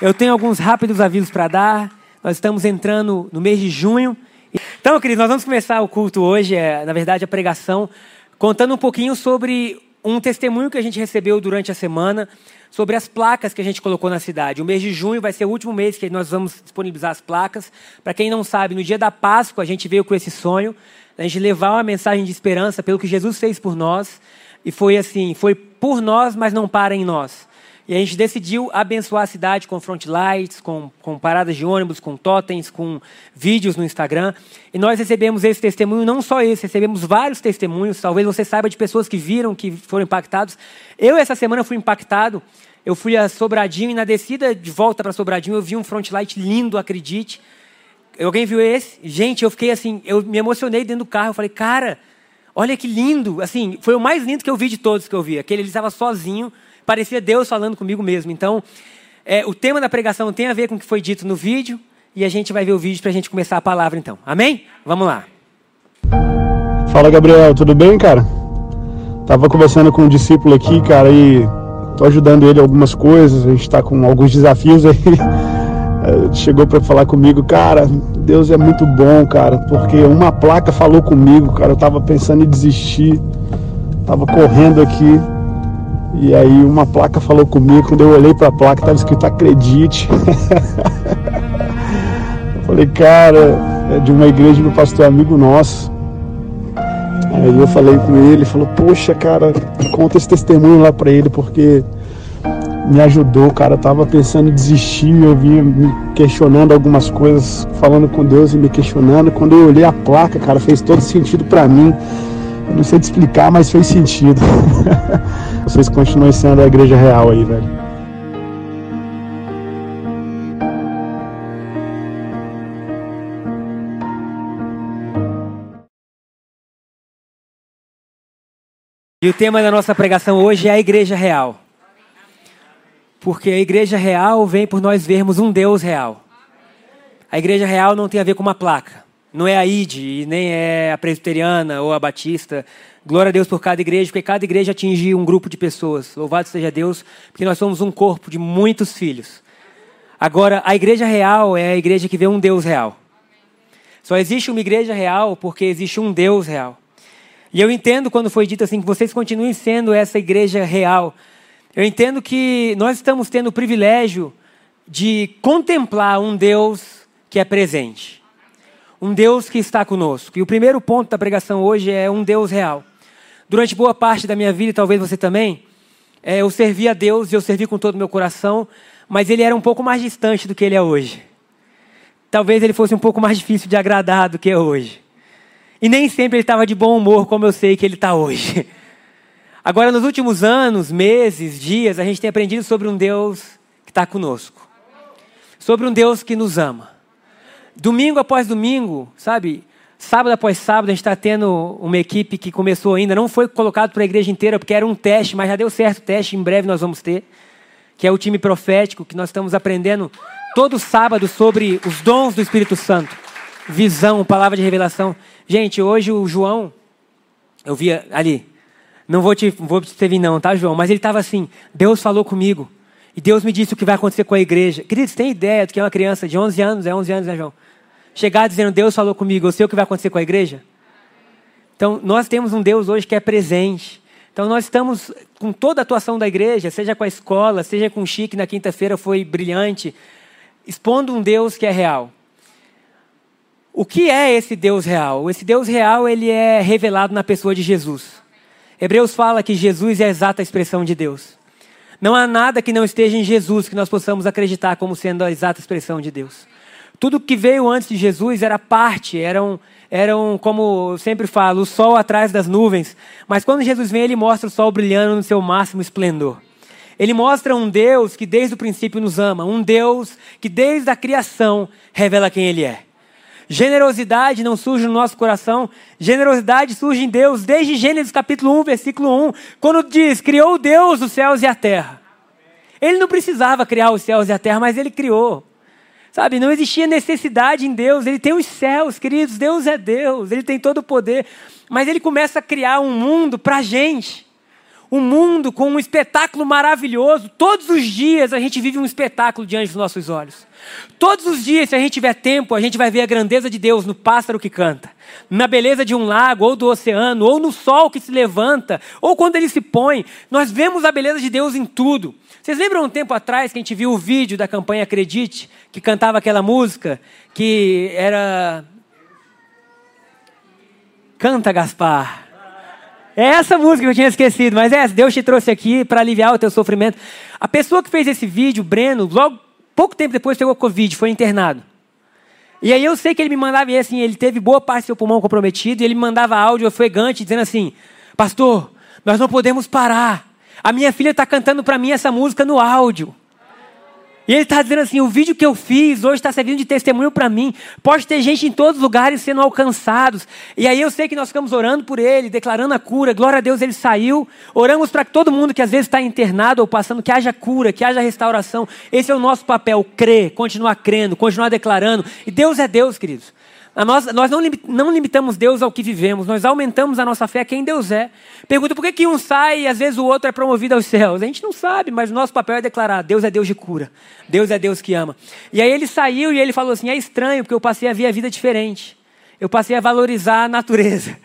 Eu tenho alguns rápidos avisos para dar. Nós estamos entrando no mês de junho. Então, queridos, nós vamos começar o culto hoje, é, na verdade, a pregação, contando um pouquinho sobre um testemunho que a gente recebeu durante a semana, sobre as placas que a gente colocou na cidade. O mês de junho vai ser o último mês que nós vamos disponibilizar as placas. Para quem não sabe, no dia da Páscoa a gente veio com esse sonho, a gente levar uma mensagem de esperança pelo que Jesus fez por nós. E foi assim, foi por nós, mas não para em nós. E a gente decidiu abençoar a cidade com front lights, com, com paradas de ônibus, com totens, com vídeos no Instagram. E nós recebemos esse testemunho, não só esse, recebemos vários testemunhos. Talvez você saiba de pessoas que viram, que foram impactados. Eu, essa semana, fui impactado. Eu fui a Sobradinho e na descida de volta para Sobradinho eu vi um front light lindo, acredite. Alguém viu esse? Gente, eu fiquei assim, eu me emocionei dentro do carro. Eu falei, cara, olha que lindo. Assim, foi o mais lindo que eu vi de todos que eu vi. Aquele ele estava sozinho parecia Deus falando comigo mesmo. Então, é, o tema da pregação tem a ver com o que foi dito no vídeo e a gente vai ver o vídeo para a gente começar a palavra então. Amém? Vamos lá. Fala Gabriel, tudo bem, cara? Tava conversando com um discípulo aqui, cara, e tô ajudando ele algumas coisas. A gente está com alguns desafios aí. Chegou para falar comigo, cara, Deus é muito bom, cara, porque uma placa falou comigo, cara. Eu tava pensando em desistir, tava correndo aqui e aí uma placa falou comigo, quando eu olhei para a placa estava escrito acredite. eu falei, cara, é de uma igreja do pastor amigo nosso. Aí eu falei com ele, ele falou, poxa, cara, conta esse testemunho lá para ele, porque me ajudou, cara. Eu tava pensando em desistir, eu vinha me questionando algumas coisas, falando com Deus e me questionando. Quando eu olhei a placa, cara, fez todo sentido para mim. Eu não sei te explicar, mas fez sentido. Vocês continuem sendo a igreja real aí, velho. E o tema da nossa pregação hoje é a igreja real. Porque a igreja real vem por nós vermos um Deus real. A igreja real não tem a ver com uma placa. Não é a ID, nem é a presbiteriana ou a batista. Glória a Deus por cada igreja, porque cada igreja atinge um grupo de pessoas. Louvado seja Deus, porque nós somos um corpo de muitos filhos. Agora, a igreja real é a igreja que vê um Deus real. Só existe uma igreja real porque existe um Deus real. E eu entendo quando foi dito assim que vocês continuem sendo essa igreja real. Eu entendo que nós estamos tendo o privilégio de contemplar um Deus que é presente um Deus que está conosco. E o primeiro ponto da pregação hoje é um Deus real. Durante boa parte da minha vida, e talvez você também, é, eu servi a Deus e eu servi com todo o meu coração, mas ele era um pouco mais distante do que ele é hoje. Talvez ele fosse um pouco mais difícil de agradar do que é hoje. E nem sempre ele estava de bom humor, como eu sei que ele está hoje. Agora, nos últimos anos, meses, dias, a gente tem aprendido sobre um Deus que está conosco. Sobre um Deus que nos ama domingo após domingo, sabe? Sábado após sábado, a gente está tendo uma equipe que começou ainda, não foi colocado para a igreja inteira, porque era um teste, mas já deu certo o teste, em breve nós vamos ter, que é o time profético, que nós estamos aprendendo todo sábado sobre os dons do Espírito Santo. Visão, palavra de revelação. Gente, hoje o João, eu via ali, não vou te, vou te servir não, tá, João? Mas ele estava assim, Deus falou comigo, e Deus me disse o que vai acontecer com a igreja. Queridos, tem ideia do que é uma criança de 11 anos, é 11 anos, né, João? Chegar dizendo, Deus falou comigo, eu sei o que vai acontecer com a igreja? Então, nós temos um Deus hoje que é presente. Então, nós estamos com toda a atuação da igreja, seja com a escola, seja com o Chique, na quinta-feira foi brilhante, expondo um Deus que é real. O que é esse Deus real? Esse Deus real, ele é revelado na pessoa de Jesus. Hebreus fala que Jesus é a exata expressão de Deus. Não há nada que não esteja em Jesus que nós possamos acreditar como sendo a exata expressão de Deus. Tudo que veio antes de Jesus era parte, eram, eram, como eu sempre falo, o sol atrás das nuvens. Mas quando Jesus vem, ele mostra o sol brilhando no seu máximo esplendor. Ele mostra um Deus que desde o princípio nos ama, um Deus que desde a criação revela quem Ele é. Generosidade não surge no nosso coração, generosidade surge em Deus, desde Gênesis capítulo 1, versículo 1, quando diz: Criou Deus os céus e a terra. Ele não precisava criar os céus e a terra, mas ele criou. Sabe, não existia necessidade em Deus, ele tem os céus, queridos, Deus é Deus, ele tem todo o poder, mas ele começa a criar um mundo para a gente. Um mundo com um espetáculo maravilhoso. Todos os dias a gente vive um espetáculo diante dos nossos olhos. Todos os dias, se a gente tiver tempo, a gente vai ver a grandeza de Deus no pássaro que canta, na beleza de um lago, ou do oceano, ou no sol que se levanta, ou quando ele se põe. Nós vemos a beleza de Deus em tudo. Vocês lembram um tempo atrás que a gente viu o vídeo da campanha Acredite, que cantava aquela música que era. Canta, Gaspar. É essa música que eu tinha esquecido, mas é, Deus te trouxe aqui para aliviar o teu sofrimento. A pessoa que fez esse vídeo, Breno, logo pouco tempo depois pegou Covid, foi internado. E aí eu sei que ele me mandava, e assim, ele teve boa parte do seu pulmão comprometido, e ele me mandava áudio ofegante, dizendo assim, pastor, nós não podemos parar. A minha filha está cantando para mim essa música no áudio. E ele está dizendo assim: o vídeo que eu fiz hoje está servindo de testemunho para mim. Pode ter gente em todos os lugares sendo alcançados. E aí eu sei que nós ficamos orando por ele, declarando a cura. Glória a Deus, ele saiu. Oramos para que todo mundo que às vezes está internado ou passando, que haja cura, que haja restauração. Esse é o nosso papel: crer, continuar crendo, continuar declarando. E Deus é Deus, queridos. Nós, nós não, não limitamos Deus ao que vivemos, nós aumentamos a nossa fé a quem Deus é. Pergunta por que, que um sai e às vezes o outro é promovido aos céus. A gente não sabe, mas o nosso papel é declarar: Deus é Deus de cura, Deus é Deus que ama. E aí ele saiu e ele falou assim: é estranho, porque eu passei a ver a vida diferente. Eu passei a valorizar a natureza.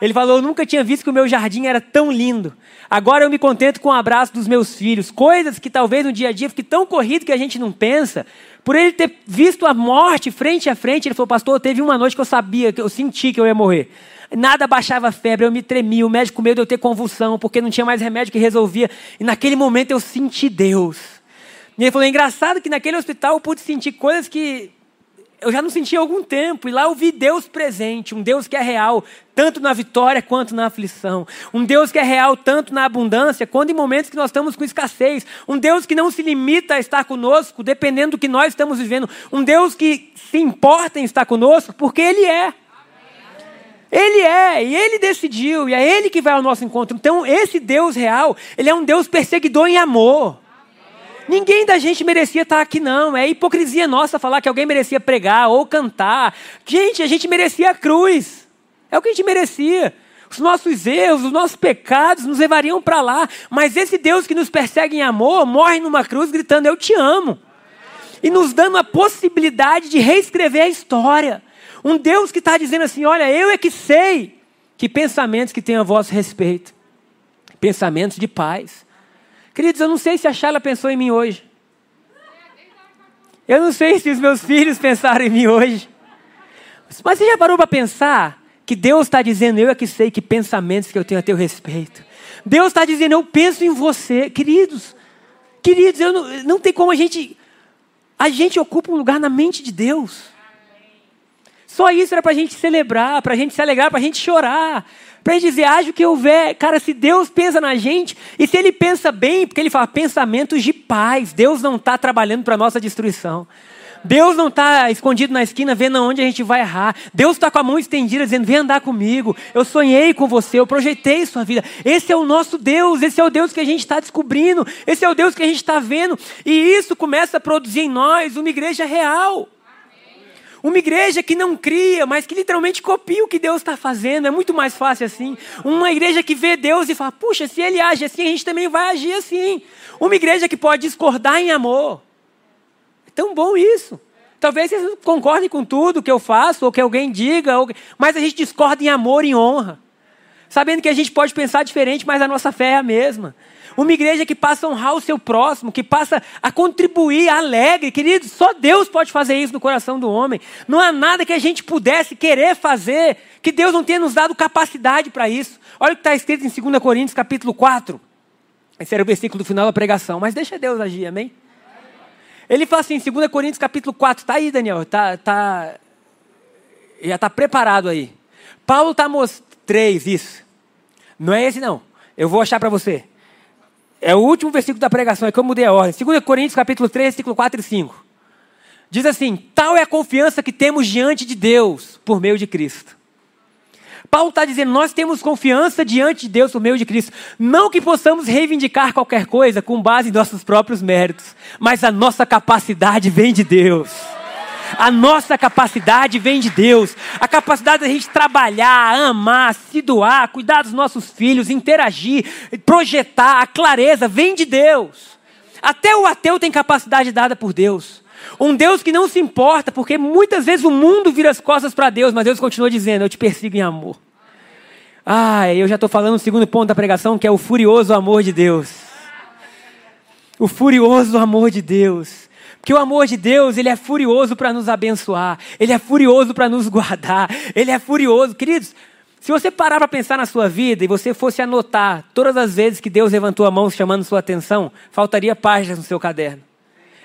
Ele falou: Eu nunca tinha visto que o meu jardim era tão lindo. Agora eu me contento com o abraço dos meus filhos. Coisas que talvez no dia a dia fique tão corrido que a gente não pensa. Por ele ter visto a morte frente a frente, ele falou: Pastor, teve uma noite que eu sabia, que eu senti que eu ia morrer. Nada baixava a febre, eu me tremia. O médico com medo de eu ter convulsão, porque não tinha mais remédio que resolvia. E naquele momento eu senti Deus. E ele falou: é engraçado que naquele hospital eu pude sentir coisas que eu já não sentia há algum tempo, e lá eu vi Deus presente, um Deus que é real, tanto na vitória quanto na aflição. Um Deus que é real tanto na abundância quanto em momentos que nós estamos com escassez. Um Deus que não se limita a estar conosco, dependendo do que nós estamos vivendo. Um Deus que se importa em estar conosco, porque Ele é. Ele é, e Ele decidiu, e é Ele que vai ao nosso encontro. Então, esse Deus real, Ele é um Deus perseguidor em amor. Ninguém da gente merecia estar aqui, não. É hipocrisia nossa falar que alguém merecia pregar ou cantar. Gente, a gente merecia a cruz. É o que a gente merecia. Os nossos erros, os nossos pecados nos levariam para lá. Mas esse Deus que nos persegue em amor morre numa cruz gritando: Eu te amo. E nos dando a possibilidade de reescrever a história. Um Deus que está dizendo assim: Olha, eu é que sei que pensamentos que têm a vosso respeito pensamentos de paz Queridos, eu não sei se a Shala pensou em mim hoje. Eu não sei se os meus filhos pensaram em mim hoje. Mas você já parou para pensar que Deus está dizendo, eu é que sei que pensamentos que eu tenho a teu respeito. Deus está dizendo, eu penso em você. Queridos, queridos, eu não, não tem como a gente. A gente ocupa um lugar na mente de Deus. Só isso era para a gente celebrar, para a gente se alegrar, para a gente chorar. Para ele dizer, haja o que houver. Cara, se Deus pensa na gente, e se Ele pensa bem, porque Ele fala pensamentos de paz. Deus não está trabalhando para nossa destruição. Deus não está escondido na esquina vendo aonde a gente vai errar. Deus está com a mão estendida dizendo: Vem andar comigo. Eu sonhei com você, eu projetei sua vida. Esse é o nosso Deus, esse é o Deus que a gente está descobrindo, esse é o Deus que a gente está vendo. E isso começa a produzir em nós uma igreja real. Uma igreja que não cria, mas que literalmente copia o que Deus está fazendo. É muito mais fácil assim. Uma igreja que vê Deus e fala: puxa, se ele age assim, a gente também vai agir assim. Uma igreja que pode discordar em amor. É tão bom isso. Talvez vocês concordem com tudo que eu faço, ou que alguém diga, ou... mas a gente discorda em amor e honra. Sabendo que a gente pode pensar diferente, mas a nossa fé é a mesma. Uma igreja que passa a honrar o seu próximo, que passa a contribuir alegre. Queridos, só Deus pode fazer isso no coração do homem. Não há nada que a gente pudesse querer fazer que Deus não tenha nos dado capacidade para isso. Olha o que está escrito em 2 Coríntios, capítulo 4. Esse era o versículo do final da pregação. Mas deixa Deus agir, amém? Ele fala assim, 2 Coríntios, capítulo 4. Está aí, Daniel. Tá, tá, já está preparado aí. Paulo está mostrando. Três, isso. Não é esse, não. Eu vou achar para você. É o último versículo da pregação, é que eu mudei a ordem. 2 Coríntios capítulo 3, versículo 4 e 5. Diz assim: tal é a confiança que temos diante de Deus por meio de Cristo. Paulo está dizendo: nós temos confiança diante de Deus por meio de Cristo. Não que possamos reivindicar qualquer coisa com base em nossos próprios méritos, mas a nossa capacidade vem de Deus. A nossa capacidade vem de Deus. A capacidade da gente trabalhar, amar, se doar, cuidar dos nossos filhos, interagir, projetar, a clareza vem de Deus. Até o ateu tem capacidade dada por Deus. Um Deus que não se importa, porque muitas vezes o mundo vira as costas para Deus, mas Deus continua dizendo: Eu te persigo em amor. Ah, eu já estou falando o segundo ponto da pregação, que é o furioso amor de Deus. O furioso amor de Deus. Porque o amor de Deus, ele é furioso para nos abençoar, ele é furioso para nos guardar, ele é furioso. Queridos, se você parar para pensar na sua vida e você fosse anotar todas as vezes que Deus levantou a mão chamando sua atenção, faltaria páginas no seu caderno.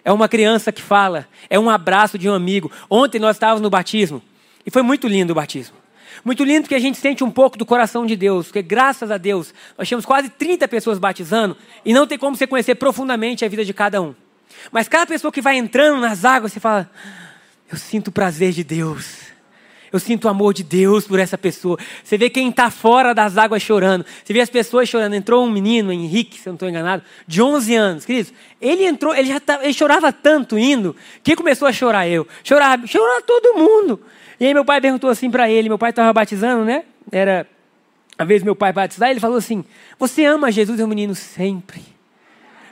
É uma criança que fala, é um abraço de um amigo. Ontem nós estávamos no batismo e foi muito lindo o batismo. Muito lindo porque a gente sente um pouco do coração de Deus, porque graças a Deus nós tínhamos quase 30 pessoas batizando e não tem como você conhecer profundamente a vida de cada um. Mas cada pessoa que vai entrando nas águas, você fala: Eu sinto o prazer de Deus. Eu sinto o amor de Deus por essa pessoa. Você vê quem está fora das águas chorando. Você vê as pessoas chorando. Entrou um menino, Henrique, se eu não estou enganado, de 11 anos. Queridos, ele entrou, ele já tá, ele chorava tanto indo. Quem começou a chorar? Eu. Chorava, chorava todo mundo. E aí meu pai perguntou assim para ele. Meu pai estava batizando, né? Era a vez meu pai batizar. Ele falou assim: Você ama Jesus? E o menino sempre.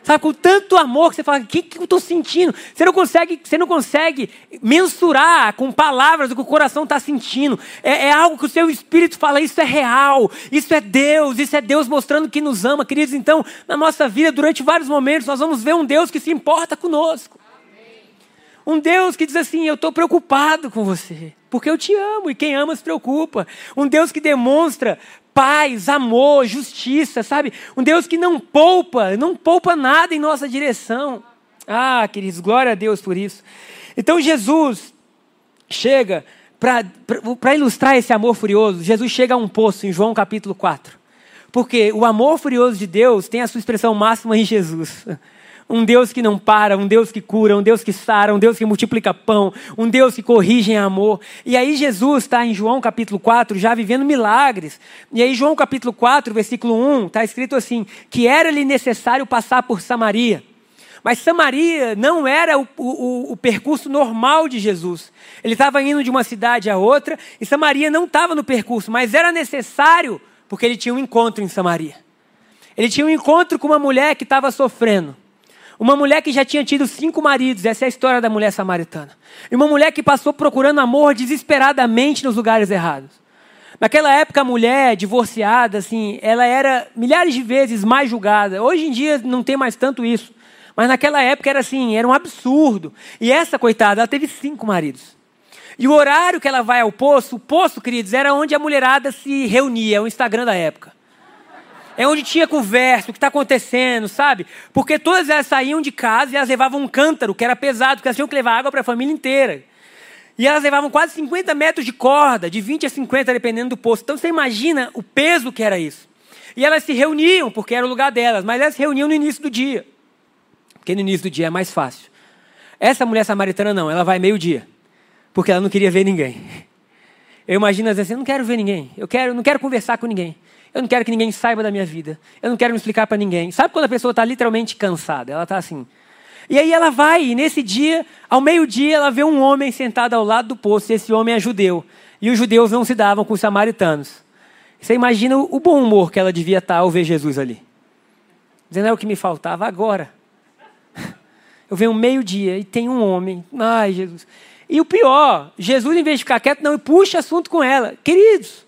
Sabe, com tanto amor que você fala, o que, que eu estou sentindo? Você não, consegue, você não consegue mensurar com palavras o que o coração está sentindo. É, é, algo que o seu espírito fala, isso é real, isso é Deus, isso é Deus mostrando que nos ama. Queridos, então, na nossa vida, durante vários momentos, nós vamos ver um Deus que se importa conosco. Um Deus que diz assim: Eu estou preocupado com você, porque eu te amo e quem ama se preocupa. Um Deus que demonstra paz, amor, justiça, sabe? Um Deus que não poupa, não poupa nada em nossa direção. Ah, queridos, glória a Deus por isso. Então Jesus chega, para ilustrar esse amor furioso, Jesus chega a um poço em João capítulo 4. Porque o amor furioso de Deus tem a sua expressão máxima em Jesus. Um Deus que não para, um Deus que cura, um Deus que sara, um Deus que multiplica pão, um Deus que corrige em amor. E aí Jesus está em João capítulo 4 já vivendo milagres. E aí João capítulo 4, versículo 1, está escrito assim, que era-lhe necessário passar por Samaria. Mas Samaria não era o, o, o percurso normal de Jesus. Ele estava indo de uma cidade a outra e Samaria não estava no percurso, mas era necessário porque ele tinha um encontro em Samaria. Ele tinha um encontro com uma mulher que estava sofrendo. Uma mulher que já tinha tido cinco maridos, essa é a história da mulher samaritana. E uma mulher que passou procurando amor desesperadamente nos lugares errados. Naquela época, a mulher divorciada, assim, ela era milhares de vezes mais julgada. Hoje em dia não tem mais tanto isso. Mas naquela época era assim, era um absurdo. E essa, coitada, ela teve cinco maridos. E o horário que ela vai ao poço, o poço, queridos, era onde a mulherada se reunia, o Instagram da época. É onde tinha conversa, o que está acontecendo, sabe? Porque todas elas saíam de casa e elas levavam um cântaro, que era pesado, porque elas tinham que levar água para a família inteira. E elas levavam quase 50 metros de corda, de 20 a 50, dependendo do poço. Então você imagina o peso que era isso. E elas se reuniam, porque era o lugar delas, mas elas se reuniam no início do dia. Porque no início do dia é mais fácil. Essa mulher samaritana não, ela vai meio-dia. Porque ela não queria ver ninguém. Eu imagino às vezes, eu não quero ver ninguém. Eu quero, não quero conversar com ninguém. Eu não quero que ninguém saiba da minha vida. Eu não quero me explicar para ninguém. Sabe quando a pessoa está literalmente cansada? Ela está assim. E aí ela vai, e nesse dia, ao meio-dia, ela vê um homem sentado ao lado do poço, e esse homem é judeu. E os judeus não se davam com os samaritanos. Você imagina o bom humor que ela devia estar ao ver Jesus ali. Dizendo, é o que me faltava agora. Eu venho meio-dia e tem um homem. Ai, Jesus. E o pior, Jesus, em vez de ficar quieto, não, puxa assunto com ela. Queridos,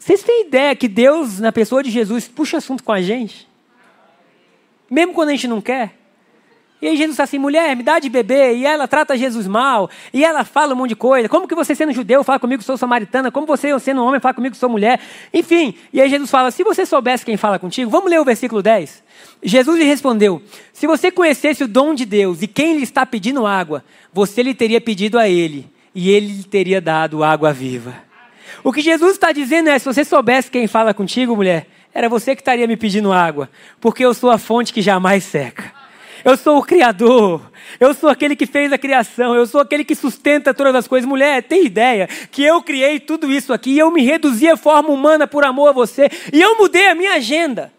vocês têm ideia que Deus, na pessoa de Jesus, puxa assunto com a gente? Mesmo quando a gente não quer? E aí Jesus está assim, mulher, me dá de beber, e ela trata Jesus mal, e ela fala um monte de coisa. Como que você sendo judeu fala comigo que sou samaritana? Como você sendo homem fala comigo que sou mulher? Enfim, e aí Jesus fala, se você soubesse quem fala contigo, vamos ler o versículo 10. Jesus lhe respondeu, se você conhecesse o dom de Deus e quem lhe está pedindo água, você lhe teria pedido a ele, e ele lhe teria dado água viva. O que Jesus está dizendo é: se você soubesse quem fala contigo, mulher, era você que estaria me pedindo água, porque eu sou a fonte que jamais seca. Eu sou o Criador. Eu sou aquele que fez a criação. Eu sou aquele que sustenta todas as coisas. Mulher, tem ideia que eu criei tudo isso aqui. Eu me reduzi à forma humana por amor a você. E eu mudei a minha agenda.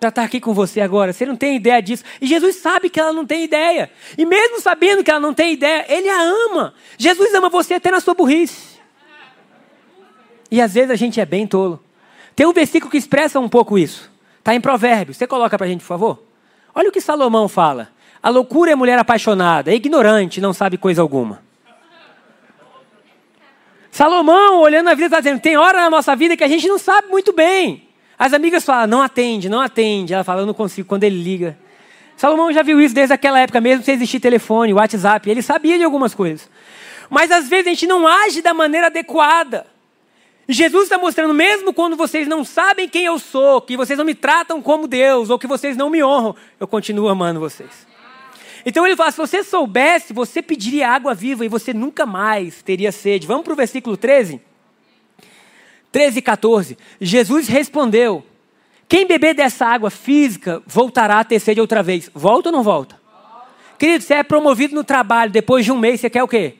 Para estar aqui com você agora. Você não tem ideia disso. E Jesus sabe que ela não tem ideia. E mesmo sabendo que ela não tem ideia, Ele a ama. Jesus ama você até na sua burrice. E às vezes a gente é bem tolo. Tem um versículo que expressa um pouco isso. Está em Provérbios. Você coloca para a gente, por favor? Olha o que Salomão fala. A loucura é mulher apaixonada, é ignorante, não sabe coisa alguma. Salomão, olhando a vida, está dizendo: tem hora na nossa vida que a gente não sabe muito bem. As amigas falam: não atende, não atende. Ela fala: eu não consigo. Quando ele liga. Salomão já viu isso desde aquela época, mesmo sem existir telefone, WhatsApp. Ele sabia de algumas coisas. Mas às vezes a gente não age da maneira adequada. Jesus está mostrando, mesmo quando vocês não sabem quem eu sou, que vocês não me tratam como Deus, ou que vocês não me honram, eu continuo amando vocês. Então ele fala: se você soubesse, você pediria água viva e você nunca mais teria sede. Vamos para o versículo 13? 13 e 14. Jesus respondeu: Quem beber dessa água física voltará a ter sede outra vez. Volta ou não volta? Querido, você é promovido no trabalho, depois de um mês, você quer o quê?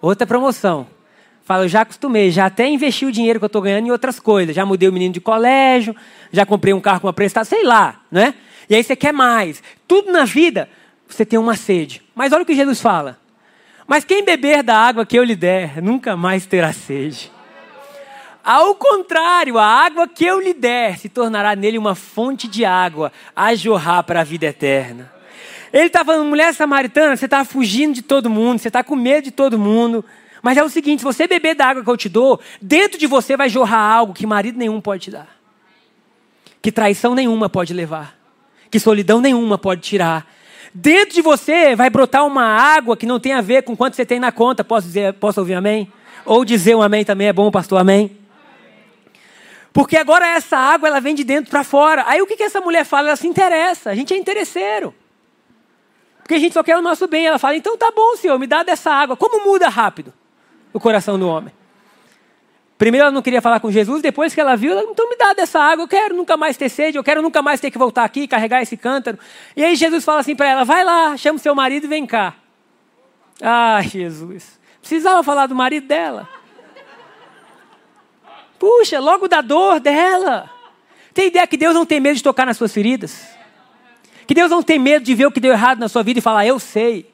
Outra promoção. Fala, eu já acostumei, já até investi o dinheiro que eu estou ganhando em outras coisas. Já mudei o menino de colégio, já comprei um carro com uma prestação, sei lá, né? E aí você quer mais. Tudo na vida, você tem uma sede. Mas olha o que Jesus fala. Mas quem beber da água que eu lhe der, nunca mais terá sede. Ao contrário, a água que eu lhe der se tornará nele uma fonte de água a jorrar para a vida eterna. Ele está falando, mulher samaritana, você está fugindo de todo mundo, você está com medo de todo mundo. Mas é o seguinte: se você beber da água que eu te dou, dentro de você vai jorrar algo que marido nenhum pode te dar, que traição nenhuma pode levar, que solidão nenhuma pode tirar. Dentro de você vai brotar uma água que não tem a ver com quanto você tem na conta. Posso, dizer, posso ouvir amém? Ou dizer um amém também é bom, pastor, amém? Porque agora essa água ela vem de dentro para fora. Aí o que, que essa mulher fala? Ela se interessa. A gente é interesseiro. Porque a gente só quer o nosso bem. Ela fala: então tá bom, senhor, me dá dessa água. Como muda rápido? O coração do homem. Primeiro ela não queria falar com Jesus, depois que ela viu, ela, então me dá dessa água, eu quero nunca mais ter sede, eu quero nunca mais ter que voltar aqui e carregar esse cântaro. E aí Jesus fala assim para ela: vai lá, chama o seu marido e vem cá. Ah, Jesus. Precisava falar do marido dela. Puxa, logo da dor dela. Tem ideia que Deus não tem medo de tocar nas suas feridas? Que Deus não tem medo de ver o que deu errado na sua vida e falar, eu sei.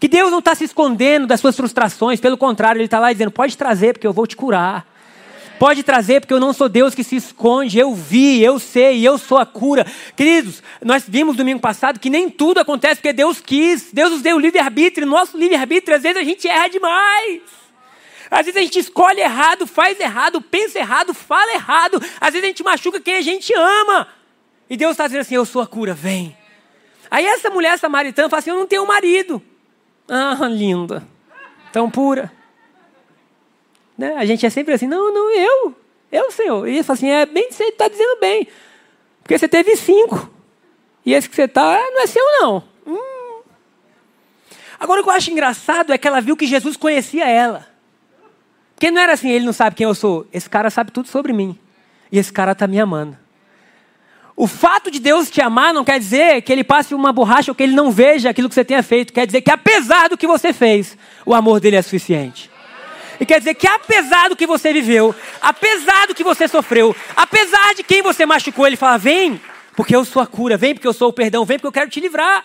Que Deus não está se escondendo das suas frustrações, pelo contrário, Ele está lá dizendo: pode trazer, porque eu vou te curar. Pode trazer, porque eu não sou Deus que se esconde. Eu vi, eu sei, eu sou a cura. Queridos, nós vimos domingo passado que nem tudo acontece porque Deus quis. Deus nos deu o livre-arbítrio. Nosso livre-arbítrio, às vezes, a gente erra demais. Às vezes a gente escolhe errado, faz errado, pensa errado, fala errado. Às vezes a gente machuca quem a gente ama. E Deus está dizendo assim: Eu sou a cura, vem. Aí essa mulher samaritana fala assim: Eu não tenho marido. Ah, linda. Tão pura. Né? A gente é sempre assim, não, não, eu. Eu, Senhor. E ele fala assim, é bem, você está dizendo bem. Porque você teve cinco. E esse que você está, não é seu, não. Hum. Agora, o que eu acho engraçado é que ela viu que Jesus conhecia ela. Porque não era assim, ele não sabe quem eu sou. Esse cara sabe tudo sobre mim. E esse cara está me amando. O fato de Deus te amar não quer dizer que ele passe uma borracha ou que ele não veja aquilo que você tenha feito. Quer dizer que apesar do que você fez, o amor dele é suficiente. E quer dizer que apesar do que você viveu, apesar do que você sofreu, apesar de quem você machucou, ele fala: vem, porque eu sou a cura, vem porque eu sou o perdão, vem porque eu quero te livrar.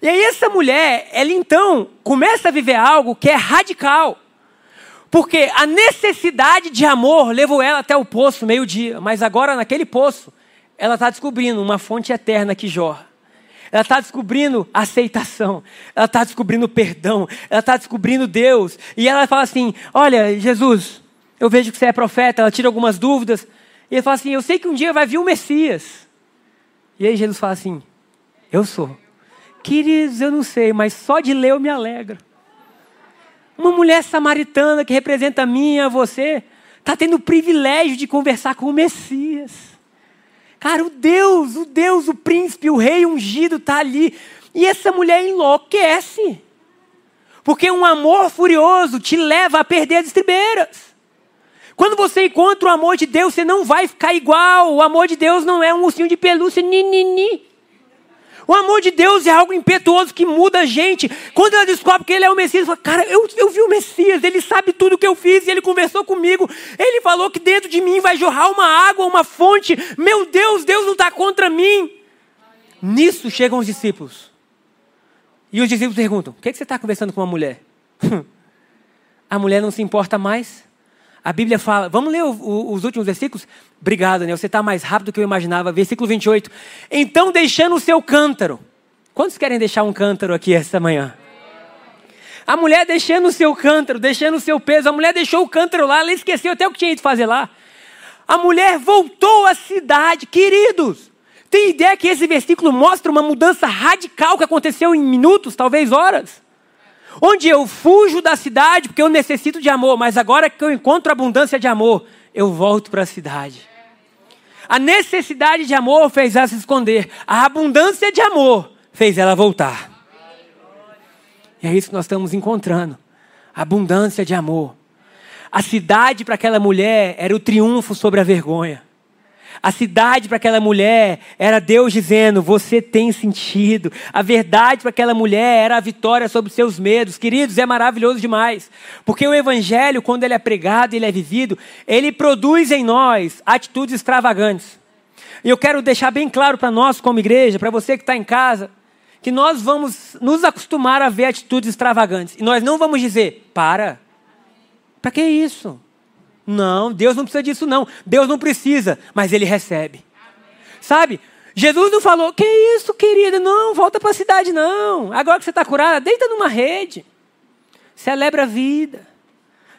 E aí essa mulher, ela então começa a viver algo que é radical. Porque a necessidade de amor levou ela até o poço meio-dia, mas agora naquele poço, ela está descobrindo uma fonte eterna que jorra. Ela está descobrindo aceitação. Ela está descobrindo perdão. Ela está descobrindo Deus. E ela fala assim: Olha, Jesus, eu vejo que você é profeta. Ela tira algumas dúvidas. E ele fala assim: Eu sei que um dia vai vir o Messias. E aí Jesus fala assim: Eu sou. Queridos, eu não sei, mas só de ler eu me alegro. Uma mulher samaritana que representa a mim e a você, está tendo o privilégio de conversar com o Messias. Cara, o Deus, o Deus, o príncipe, o rei ungido está ali. E essa mulher enlouquece. Porque um amor furioso te leva a perder as estribeiras. Quando você encontra o amor de Deus, você não vai ficar igual. O amor de Deus não é um ursinho de pelúcia, ni, ni, ni. O amor de Deus é algo impetuoso que muda a gente. Quando ela descobre que ele é o Messias, ela fala, cara, eu, eu vi o Messias, ele sabe tudo o que eu fiz, e ele conversou comigo. Ele falou que dentro de mim vai jorrar uma água, uma fonte. Meu Deus, Deus não está contra mim. Nisso chegam os discípulos. E os discípulos perguntam: o que, é que você está conversando com uma mulher? a mulher não se importa mais. A Bíblia fala, vamos ler o, o, os últimos versículos? Obrigado, Daniel, você está mais rápido do que eu imaginava. Versículo 28. Então, deixando o seu cântaro. Quantos querem deixar um cântaro aqui esta manhã? A mulher deixando o seu cântaro, deixando o seu peso. A mulher deixou o cântaro lá, ela esqueceu até o que tinha ido fazer lá. A mulher voltou à cidade, queridos. Tem ideia que esse versículo mostra uma mudança radical que aconteceu em minutos, talvez horas? Onde eu fujo da cidade porque eu necessito de amor, mas agora que eu encontro abundância de amor, eu volto para a cidade. A necessidade de amor fez ela se esconder, a abundância de amor fez ela voltar. E é isso que nós estamos encontrando: abundância de amor. A cidade para aquela mulher era o triunfo sobre a vergonha. A cidade para aquela mulher era Deus dizendo: Você tem sentido. A verdade para aquela mulher era a vitória sobre os seus medos. Queridos, é maravilhoso demais. Porque o Evangelho, quando ele é pregado, ele é vivido, ele produz em nós atitudes extravagantes. E eu quero deixar bem claro para nós, como igreja, para você que está em casa, que nós vamos nos acostumar a ver atitudes extravagantes. E nós não vamos dizer: Para. Para que isso? Não, Deus não precisa disso, não. Deus não precisa, mas Ele recebe. Sabe? Jesus não falou, que isso, querida? Não, volta para a cidade, não. Agora que você está curada, deita numa rede. Celebra a vida.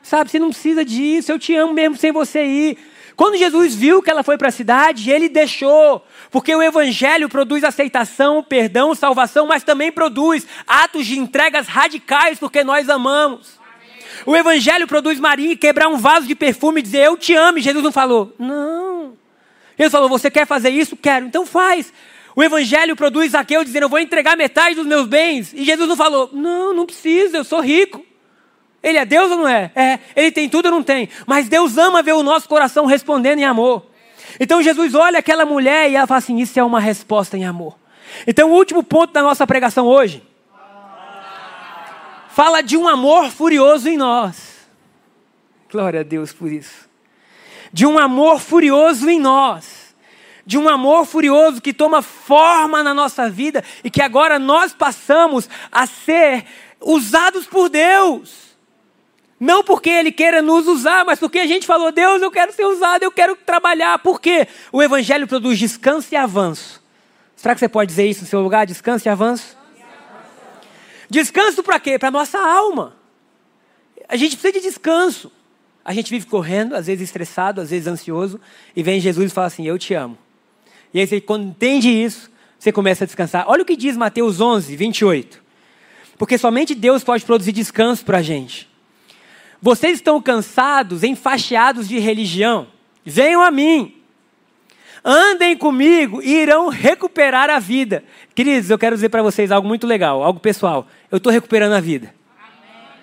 Sabe, você não precisa disso, eu te amo mesmo sem você ir. Quando Jesus viu que ela foi para a cidade, ele deixou. Porque o Evangelho produz aceitação, perdão, salvação, mas também produz atos de entregas radicais, porque nós amamos. O evangelho produz Maria quebrar um vaso de perfume e dizer eu te amo. E Jesus não falou, não. Jesus falou, você quer fazer isso? Quero, então faz. O evangelho produz Zaqueu dizendo, eu vou entregar metade dos meus bens. E Jesus não falou, não, não precisa, eu sou rico. Ele é Deus ou não é? É. Ele tem tudo ou não tem? Mas Deus ama ver o nosso coração respondendo em amor. Então Jesus olha aquela mulher e ela fala assim: Isso é uma resposta em amor. Então, o último ponto da nossa pregação hoje fala de um amor furioso em nós. Glória a Deus por isso. De um amor furioso em nós. De um amor furioso que toma forma na nossa vida e que agora nós passamos a ser usados por Deus. Não porque Ele queira nos usar, mas porque a gente falou: Deus, eu quero ser usado, eu quero trabalhar. Por quê? O Evangelho produz descanso e avanço. Será que você pode dizer isso no seu lugar? Descanso e avanço? Descanso para quê? Para nossa alma. A gente precisa de descanso. A gente vive correndo, às vezes estressado, às vezes ansioso, e vem Jesus e fala assim: Eu te amo. E aí, você, quando entende isso, você começa a descansar. Olha o que diz Mateus 11, 28. Porque somente Deus pode produzir descanso para a gente. Vocês estão cansados, enfaixados de religião? Venham a mim. Andem comigo e irão recuperar a vida. Queridos, eu quero dizer para vocês algo muito legal, algo pessoal. Eu estou recuperando a vida.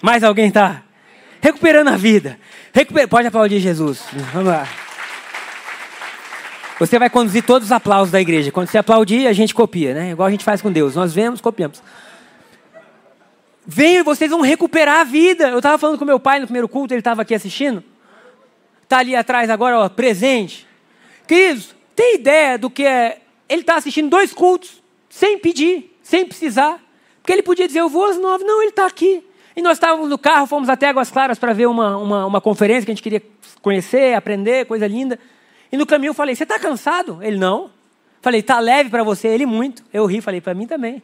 Mais alguém está? Recuperando a vida. Recuper... Pode aplaudir Jesus. Vamos lá. Você vai conduzir todos os aplausos da igreja. Quando você aplaudir, a gente copia, né? Igual a gente faz com Deus. Nós vemos, copiamos. Venham, vocês vão recuperar a vida. Eu estava falando com meu pai no primeiro culto, ele estava aqui assistindo. Está ali atrás agora, ó, presente. Queridos, tem ideia do que é? Ele está assistindo dois cultos, sem pedir, sem precisar. Porque ele podia dizer, eu vou às nove. Não, ele está aqui. E nós estávamos no carro, fomos até Águas Claras para ver uma, uma, uma, conferência que a gente queria conhecer, aprender, coisa linda. E no caminho eu falei, você está cansado? Ele, não. Falei, está leve para você? Ele, muito. Eu ri, falei, para mim também.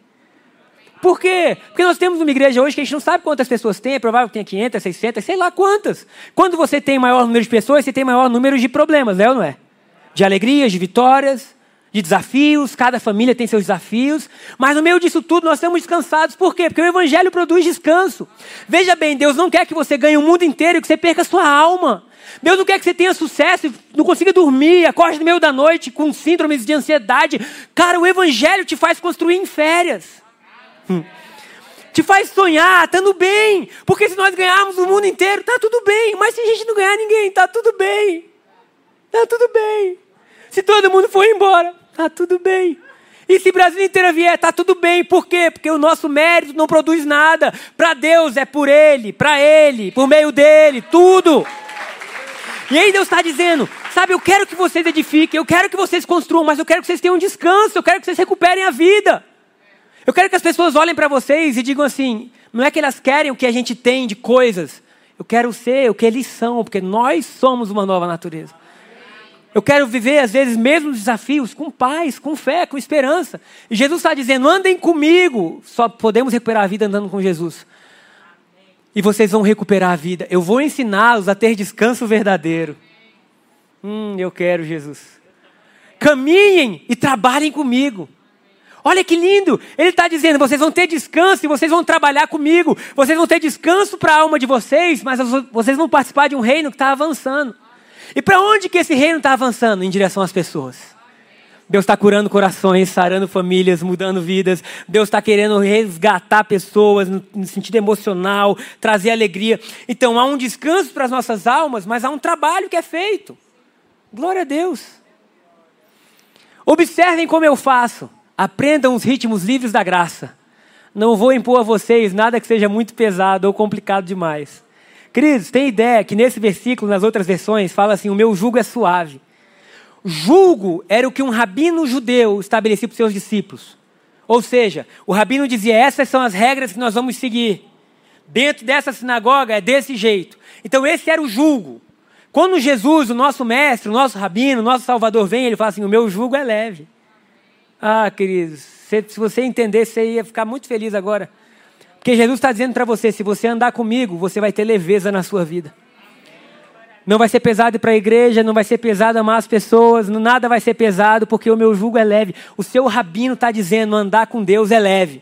Por quê? Porque nós temos uma igreja hoje que a gente não sabe quantas pessoas tem, é provável que tenha 500, 600, sei lá quantas. Quando você tem maior número de pessoas, você tem maior número de problemas, é ou não é? De alegrias, de vitórias, de desafios, cada família tem seus desafios, mas no meio disso tudo nós estamos descansados. Por quê? Porque o Evangelho produz descanso. Veja bem, Deus não quer que você ganhe o mundo inteiro e que você perca a sua alma. Deus não quer que você tenha sucesso e não consiga dormir, acorde no meio da noite com síndromes de ansiedade. Cara, o Evangelho te faz construir em férias. Hum. te faz sonhar, estando bem. Porque se nós ganharmos o mundo inteiro, tá tudo bem. Mas se a gente não ganhar ninguém, tá tudo bem. Tá tudo bem. Se todo mundo for embora, tá tudo bem. E se o Brasil inteiro vier, tá tudo bem. Por quê? Porque o nosso mérito não produz nada. Para Deus é por Ele, para Ele, por meio dele, tudo. E aí Deus está dizendo, sabe, eu quero que vocês edifiquem, eu quero que vocês construam, mas eu quero que vocês tenham descanso, eu quero que vocês recuperem a vida. Eu quero que as pessoas olhem para vocês e digam assim, não é que elas querem o que a gente tem de coisas, eu quero ser o que eles são, porque nós somos uma nova natureza. Eu quero viver, às vezes, mesmos desafios com paz, com fé, com esperança. E Jesus está dizendo: andem comigo. Só podemos recuperar a vida andando com Jesus. E vocês vão recuperar a vida. Eu vou ensiná-los a ter descanso verdadeiro. Hum, eu quero, Jesus. Caminhem e trabalhem comigo. Olha que lindo! Ele está dizendo: vocês vão ter descanso e vocês vão trabalhar comigo. Vocês vão ter descanso para a alma de vocês, mas vocês vão participar de um reino que está avançando. E para onde que esse reino está avançando? Em direção às pessoas. Deus está curando corações, sarando famílias, mudando vidas. Deus está querendo resgatar pessoas no sentido emocional, trazer alegria. Então há um descanso para as nossas almas, mas há um trabalho que é feito. Glória a Deus. Observem como eu faço. Aprendam os ritmos livres da graça. Não vou impor a vocês nada que seja muito pesado ou complicado demais. Queridos, tem ideia que nesse versículo, nas outras versões, fala assim: o meu jugo é suave. Julgo era o que um rabino judeu estabelecia para os seus discípulos. Ou seja, o rabino dizia: essas são as regras que nós vamos seguir. Dentro dessa sinagoga é desse jeito. Então, esse era o julgo. Quando Jesus, o nosso mestre, o nosso rabino, o nosso salvador, vem, ele fala assim: o meu jugo é leve. Ah, queridos, se, se você entender, você ia ficar muito feliz agora. Porque Jesus está dizendo para você: se você andar comigo, você vai ter leveza na sua vida. Não vai ser pesado ir para a igreja, não vai ser pesado amar as pessoas, nada vai ser pesado, porque o meu jugo é leve. O seu rabino está dizendo: andar com Deus é leve.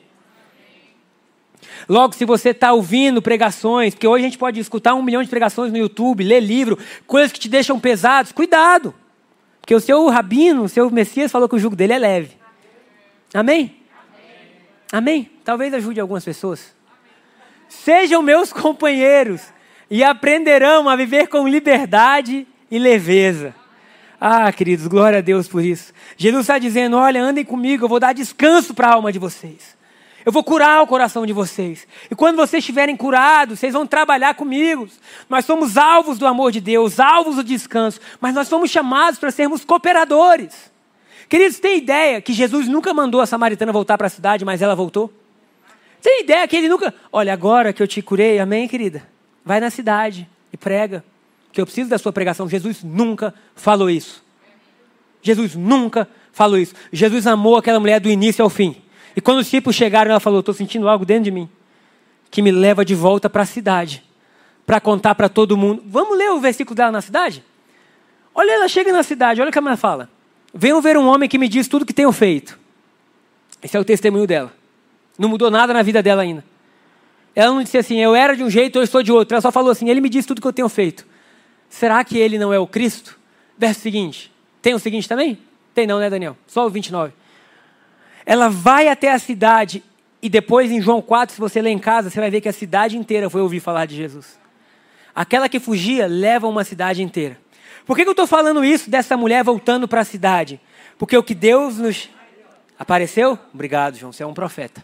Logo, se você está ouvindo pregações, porque hoje a gente pode escutar um milhão de pregações no YouTube, ler livro, coisas que te deixam pesados, cuidado. Porque o seu rabino, o seu Messias falou que o jugo dele é leve. Amém? Amém? Talvez ajude algumas pessoas. Sejam meus companheiros e aprenderão a viver com liberdade e leveza. Ah, queridos, glória a Deus por isso. Jesus está dizendo: olha, andem comigo, eu vou dar descanso para a alma de vocês. Eu vou curar o coração de vocês. E quando vocês estiverem curados, vocês vão trabalhar comigo. Nós somos alvos do amor de Deus, alvos do descanso, mas nós somos chamados para sermos cooperadores. Queridos, tem ideia que Jesus nunca mandou a samaritana voltar para a cidade, mas ela voltou? Tem ideia que ele nunca. Olha, agora que eu te curei, amém, querida? Vai na cidade e prega, que eu preciso da sua pregação. Jesus nunca falou isso. Jesus nunca falou isso. Jesus amou aquela mulher do início ao fim. E quando os discípulos chegaram, ela falou: Estou sentindo algo dentro de mim que me leva de volta para a cidade, para contar para todo mundo. Vamos ler o versículo dela na cidade? Olha, ela chega na cidade, olha o que ela fala. Venham ver um homem que me diz tudo que tenho feito. Esse é o testemunho dela. Não mudou nada na vida dela ainda. Ela não disse assim, eu era de um jeito, eu estou de outro. Ela só falou assim, ele me diz tudo que eu tenho feito. Será que ele não é o Cristo? Verso seguinte. Tem o seguinte também? Tem não, né, Daniel? Só o 29. Ela vai até a cidade e depois em João 4, se você ler em casa, você vai ver que a cidade inteira foi ouvir falar de Jesus. Aquela que fugia leva uma cidade inteira. Por que, que eu estou falando isso dessa mulher voltando para a cidade? Porque o que Deus nos. Apareceu? Obrigado, João, você é um profeta.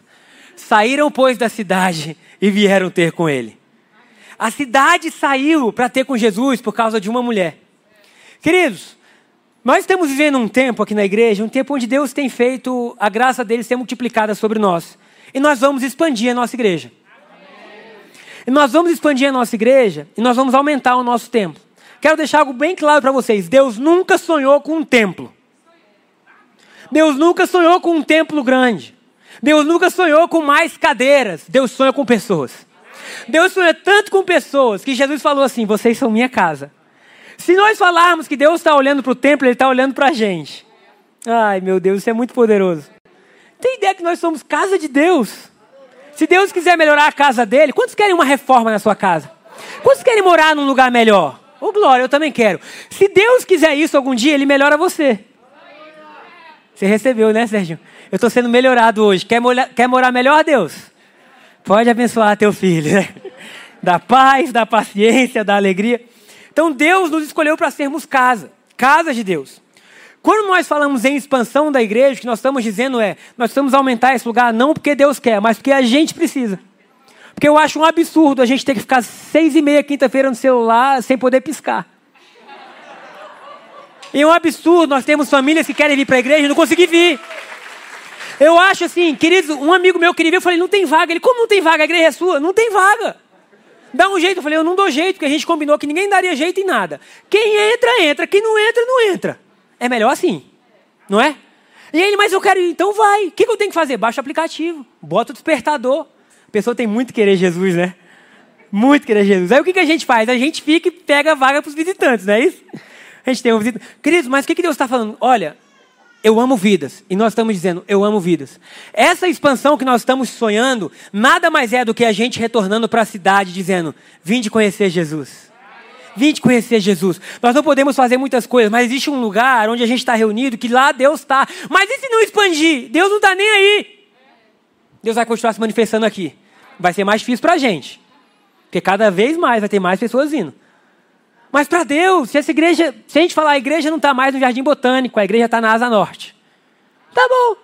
Saíram, pois, da cidade e vieram ter com ele. A cidade saiu para ter com Jesus por causa de uma mulher. Queridos, nós estamos vivendo um tempo aqui na igreja, um tempo onde Deus tem feito a graça dele ser multiplicada sobre nós. E nós vamos expandir a nossa igreja. E nós vamos expandir a nossa igreja e nós vamos aumentar o nosso templo. Quero deixar algo bem claro para vocês: Deus nunca sonhou com um templo. Deus nunca sonhou com um templo grande. Deus nunca sonhou com mais cadeiras. Deus sonha com pessoas. Deus sonha tanto com pessoas que Jesus falou assim: vocês são minha casa. Se nós falarmos que Deus está olhando para o templo, Ele está olhando para a gente. Ai, meu Deus, isso é muito poderoso. Tem ideia que nós somos casa de Deus? Se Deus quiser melhorar a casa dele, quantos querem uma reforma na sua casa? Quantos querem morar num lugar melhor? Ô, oh, glória, eu também quero. Se Deus quiser isso algum dia, Ele melhora você. Você recebeu, né, Sérgio? Eu estou sendo melhorado hoje. Quer, molha, quer morar melhor, Deus? Pode abençoar teu filho, né? Da paz, da paciência, da alegria. Então Deus nos escolheu para sermos casa, casa de Deus. Quando nós falamos em expansão da igreja, o que nós estamos dizendo é, nós precisamos aumentar esse lugar não porque Deus quer, mas porque a gente precisa. Porque eu acho um absurdo a gente ter que ficar seis e meia quinta-feira no celular sem poder piscar. E é um absurdo, nós temos famílias que querem vir para a igreja e não conseguir vir. Eu acho assim, queridos, um amigo meu queria vir, eu falei, não tem vaga. Ele, como não tem vaga? A igreja é sua? Não tem vaga. Dá um jeito. Eu falei, eu não dou jeito, porque a gente combinou que ninguém daria jeito em nada. Quem entra, entra. Quem não entra, não entra. É melhor assim, não é? E ele, mas eu quero ir, então vai. O que, eu tenho que fazer? Baixa o aplicativo, bota o despertador. A pessoa tem muito querer Jesus, né? Muito querer Jesus. Aí o que, que a gente faz? A gente fica e pega a vaga para os visitantes, não é isso? A gente tem um visitante. Queridos, mas o que, que Deus está falando? Olha, eu amo vidas. E nós estamos dizendo, eu amo vidas. Essa expansão que nós estamos sonhando, nada mais é do que a gente retornando para a cidade dizendo: vinde conhecer Jesus. Vinde conhecer Jesus. Nós não podemos fazer muitas coisas, mas existe um lugar onde a gente está reunido que lá Deus está. Mas e se não expandir? Deus não está nem aí. Deus vai continuar se manifestando aqui. Vai ser mais difícil para a gente. Porque cada vez mais vai ter mais pessoas vindo. Mas para Deus, se essa igreja, se a gente falar a igreja não está mais no Jardim Botânico, a igreja está na Asa Norte. Tá bom.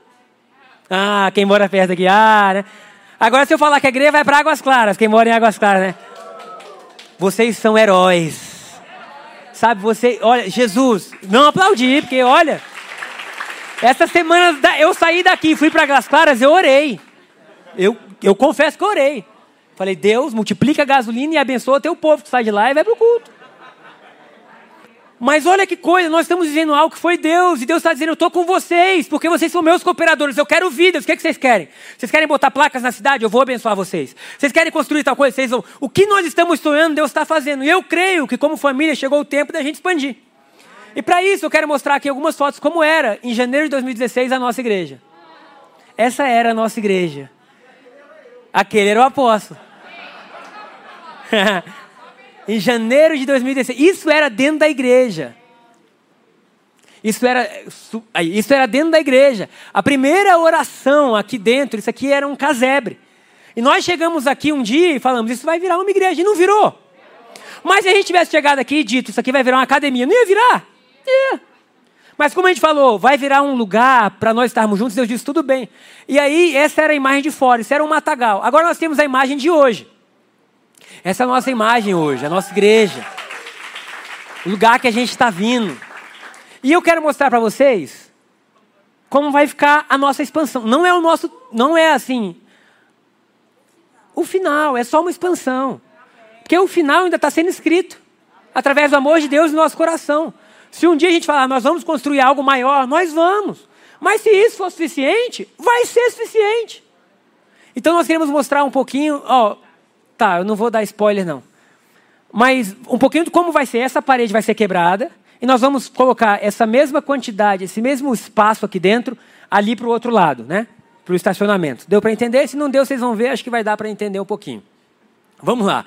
Ah, quem mora perto aqui, ah, né? Agora se eu falar que a igreja vai para Águas Claras, quem mora em Águas Claras, né? Vocês são heróis. Sabe, você, olha, Jesus, não aplaudi, porque olha, essa semana eu saí daqui, fui para Águas Claras, eu orei. Eu, eu confesso que eu orei. Falei, Deus, multiplica a gasolina e abençoa teu povo que sai de lá e vai para o culto. Mas olha que coisa, nós estamos dizendo algo que foi Deus, e Deus está dizendo: Eu estou com vocês, porque vocês são meus cooperadores, eu quero vidas. O que, é que vocês querem? Vocês querem botar placas na cidade? Eu vou abençoar vocês. Vocês querem construir tal coisa? Vocês vão. O que nós estamos sonhando, Deus está fazendo. E eu creio que, como família, chegou o tempo da gente expandir. E para isso, eu quero mostrar aqui algumas fotos, como era em janeiro de 2016 a nossa igreja. Essa era a nossa igreja. Aquele era o apóstolo. em janeiro de 2016. Isso era dentro da igreja. Isso era, isso era dentro da igreja. A primeira oração aqui dentro, isso aqui era um casebre. E nós chegamos aqui um dia e falamos, isso vai virar uma igreja. E não virou. Mas se a gente tivesse chegado aqui e dito, isso aqui vai virar uma academia, não ia virar? Ia. Mas como a gente falou, vai virar um lugar para nós estarmos juntos, Deus disse, tudo bem. E aí, essa era a imagem de fora, isso era um matagal. Agora nós temos a imagem de hoje. Essa é a nossa imagem hoje, a nossa igreja. O lugar que a gente está vindo. E eu quero mostrar para vocês como vai ficar a nossa expansão. Não é o nosso, não é assim. O final é só uma expansão. Porque o final ainda está sendo escrito através do amor de Deus no nosso coração. Se um dia a gente falar, nós vamos construir algo maior, nós vamos. Mas se isso for suficiente, vai ser suficiente. Então nós queremos mostrar um pouquinho, ó, Tá, eu não vou dar spoiler não. Mas um pouquinho de como vai ser. Essa parede vai ser quebrada. E nós vamos colocar essa mesma quantidade, esse mesmo espaço aqui dentro, ali para o outro lado, né? Para o estacionamento. Deu para entender? Se não deu, vocês vão ver. Acho que vai dar para entender um pouquinho. Vamos lá.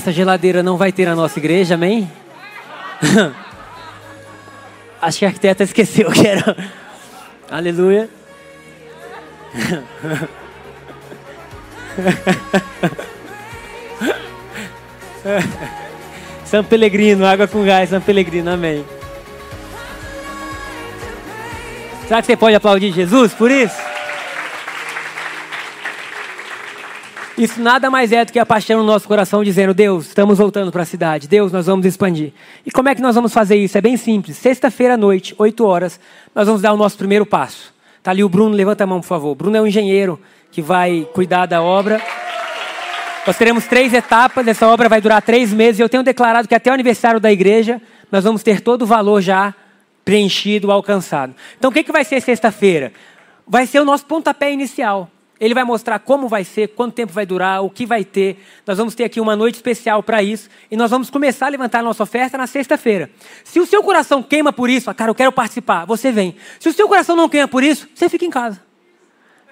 Essa geladeira não vai ter na nossa igreja, amém? Acho que a arquiteta esqueceu que era. Aleluia. São Pelegrino, água com gás, São Pelegrino, amém. Será que você pode aplaudir Jesus por isso? Isso nada mais é do que a paixão no nosso coração, dizendo: Deus, estamos voltando para a cidade. Deus, nós vamos expandir. E como é que nós vamos fazer isso? É bem simples. Sexta-feira à noite, 8 horas, nós vamos dar o nosso primeiro passo. Está ali o Bruno, levanta a mão, por favor. Bruno é um engenheiro que vai cuidar da obra. Nós teremos três etapas, essa obra vai durar três meses. Eu tenho declarado que até o aniversário da igreja, nós vamos ter todo o valor já preenchido, alcançado. Então, o que, que vai ser sexta-feira? Vai ser o nosso pontapé inicial. Ele vai mostrar como vai ser, quanto tempo vai durar, o que vai ter. Nós vamos ter aqui uma noite especial para isso. E nós vamos começar a levantar a nossa oferta na sexta-feira. Se o seu coração queima por isso, ah, cara, eu quero participar, você vem. Se o seu coração não queima por isso, você fica em casa.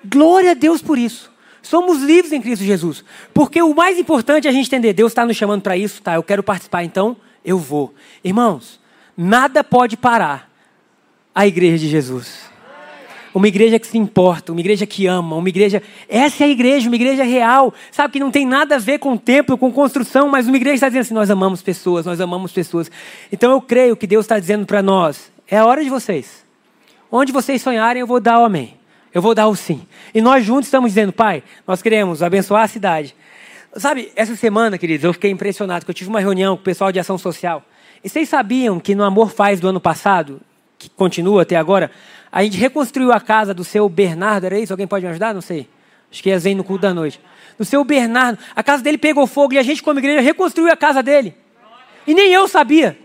Glória a Deus por isso. Somos livres em Cristo Jesus. Porque o mais importante é a gente entender: Deus está nos chamando para isso, tá? Eu quero participar, então eu vou. Irmãos, nada pode parar a igreja de Jesus. Uma igreja que se importa, uma igreja que ama, uma igreja. Essa é a igreja, uma igreja real. Sabe que não tem nada a ver com templo, com construção, mas uma igreja está dizendo assim: nós amamos pessoas, nós amamos pessoas. Então eu creio que Deus está dizendo para nós: é a hora de vocês. Onde vocês sonharem, eu vou dar o amém. Eu vou dar o sim. E nós juntos estamos dizendo, Pai, nós queremos abençoar a cidade. Sabe, essa semana, queridos, eu fiquei impressionado, porque eu tive uma reunião com o pessoal de ação social. E vocês sabiam que no Amor Faz do ano passado, que continua até agora, a gente reconstruiu a casa do seu Bernardo, era isso? Alguém pode me ajudar? Não sei. Acho que é Zen no culto da noite. Do seu Bernardo. A casa dele pegou fogo e a gente, como igreja, reconstruiu a casa dele. E nem eu sabia.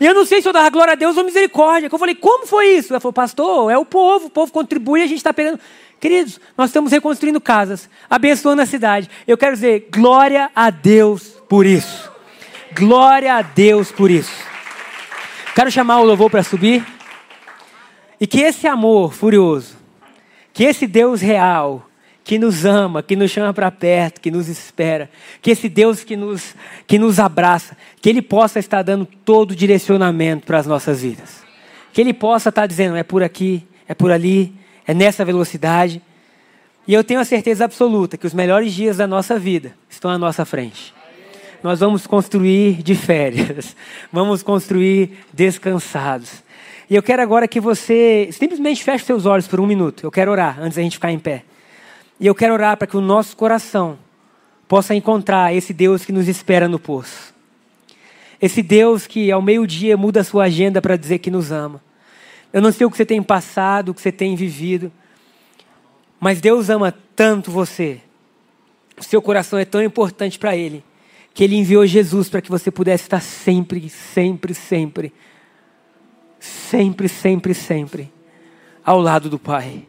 E eu não sei se eu dava glória a Deus ou misericórdia. Eu falei, como foi isso? Ela falou, pastor, é o povo, o povo contribui e a gente está pegando. Queridos, nós estamos reconstruindo casas, abençoando a cidade. Eu quero dizer, glória a Deus por isso. Glória a Deus por isso. Quero chamar o louvor para subir. E que esse amor furioso, que esse Deus real, que nos ama, que nos chama para perto, que nos espera, que esse Deus que nos, que nos abraça, que Ele possa estar dando todo o direcionamento para as nossas vidas. Que Ele possa estar dizendo: é por aqui, é por ali, é nessa velocidade. E eu tenho a certeza absoluta que os melhores dias da nossa vida estão à nossa frente. Nós vamos construir de férias, vamos construir descansados. E eu quero agora que você simplesmente feche seus olhos por um minuto. Eu quero orar antes da gente ficar em pé. E eu quero orar para que o nosso coração possa encontrar esse Deus que nos espera no poço. Esse Deus que ao meio-dia muda a sua agenda para dizer que nos ama. Eu não sei o que você tem passado, o que você tem vivido, mas Deus ama tanto você. O seu coração é tão importante para Ele, que Ele enviou Jesus para que você pudesse estar sempre, sempre, sempre sempre, sempre, sempre ao lado do Pai.